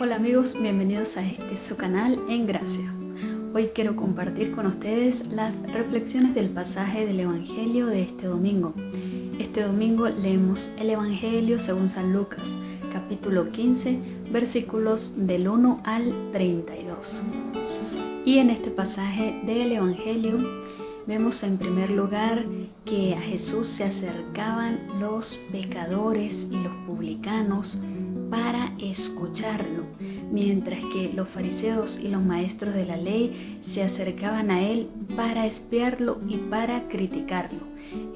Hola amigos, bienvenidos a este su canal En Gracia. Hoy quiero compartir con ustedes las reflexiones del pasaje del Evangelio de este domingo. Este domingo leemos el Evangelio según San Lucas, capítulo 15, versículos del 1 al 32. Y en este pasaje del Evangelio vemos en primer lugar que a Jesús se acercaban los pecadores y los publicanos para escucharlo, mientras que los fariseos y los maestros de la ley se acercaban a él para espiarlo y para criticarlo.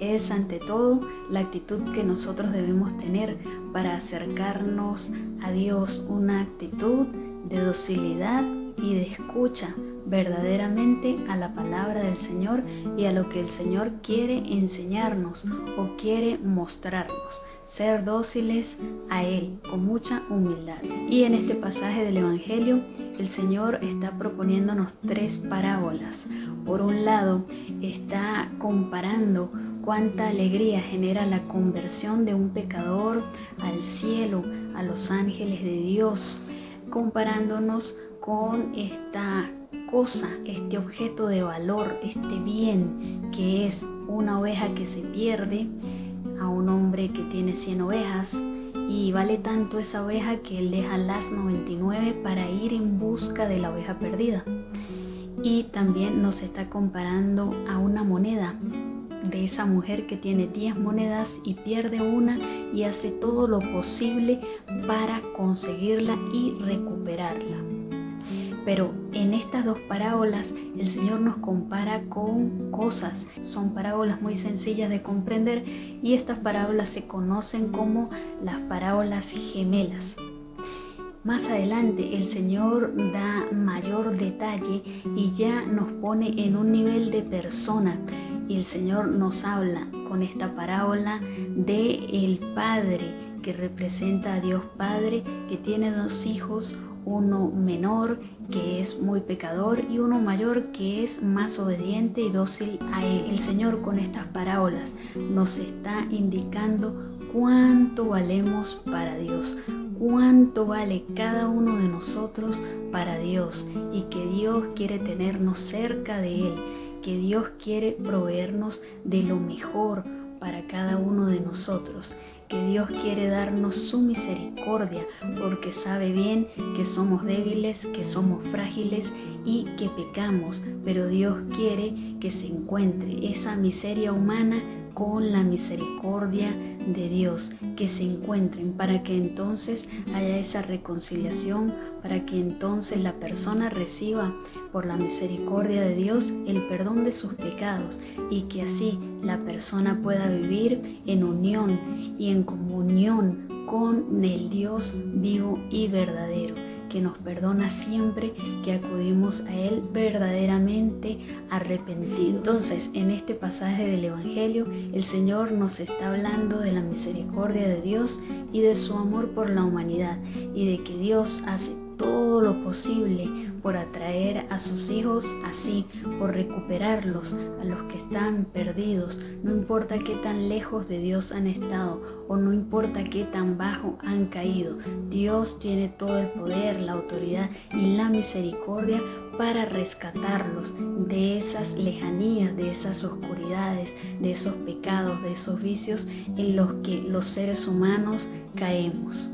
Es ante todo la actitud que nosotros debemos tener para acercarnos a Dios, una actitud de docilidad y de escucha verdaderamente a la palabra del Señor y a lo que el Señor quiere enseñarnos o quiere mostrarnos. Ser dóciles a Él con mucha humildad. Y en este pasaje del Evangelio, el Señor está proponiéndonos tres parábolas. Por un lado, está comparando cuánta alegría genera la conversión de un pecador al cielo, a los ángeles de Dios, comparándonos con esta cosa, este objeto de valor, este bien que es una oveja que se pierde, a un hombre que tiene 100 ovejas y vale tanto esa oveja que él deja las 99 para ir en busca de la oveja perdida. Y también nos está comparando a una moneda de esa mujer que tiene 10 monedas y pierde una y hace todo lo posible para conseguirla y recuperarla. Pero en estas dos parábolas el Señor nos compara con cosas. Son parábolas muy sencillas de comprender y estas parábolas se conocen como las parábolas gemelas. Más adelante el Señor da mayor detalle y ya nos pone en un nivel de persona. Y el Señor nos habla con esta parábola de el Padre que representa a Dios Padre que tiene dos hijos, uno menor que es muy pecador y uno mayor que es más obediente y dócil a él. El Señor con estas parábolas nos está indicando cuánto valemos para Dios, cuánto vale cada uno de nosotros para Dios y que Dios quiere tenernos cerca de Él, que Dios quiere proveernos de lo mejor para cada uno de nosotros que Dios quiere darnos su misericordia porque sabe bien que somos débiles, que somos frágiles y que pecamos, pero Dios quiere que se encuentre esa miseria humana con la misericordia de Dios, que se encuentren para que entonces haya esa reconciliación, para que entonces la persona reciba por la misericordia de Dios el perdón de sus pecados y que así la persona pueda vivir en unión y en comunión con el Dios vivo y verdadero que nos perdona siempre que acudimos a Él verdaderamente arrepentidos. Entonces, en este pasaje del Evangelio, el Señor nos está hablando de la misericordia de Dios y de su amor por la humanidad y de que Dios hace todo lo posible por atraer a sus hijos así, por recuperarlos, a los que están perdidos, no importa qué tan lejos de Dios han estado o no importa qué tan bajo han caído, Dios tiene todo el poder, la autoridad y la misericordia para rescatarlos de esas lejanías, de esas oscuridades, de esos pecados, de esos vicios en los que los seres humanos caemos.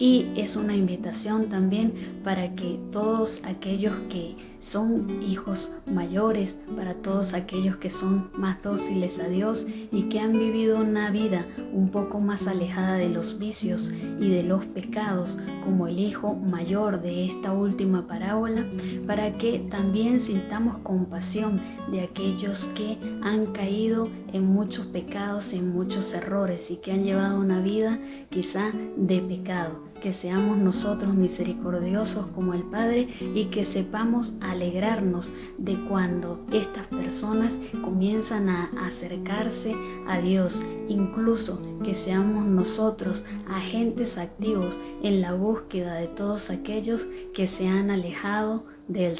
Y es una invitación también para que todos aquellos que son hijos mayores, para todos aquellos que son más dóciles a Dios y que han vivido una vida un poco más alejada de los vicios y de los pecados, como el hijo mayor de esta última parábola, para que también sintamos compasión de aquellos que han caído en muchos pecados, en muchos errores y que han llevado una vida quizá de pecado que seamos nosotros misericordiosos como el Padre y que sepamos alegrarnos de cuando estas personas comienzan a acercarse a Dios, incluso que seamos nosotros agentes activos en la búsqueda de todos aquellos que se han alejado del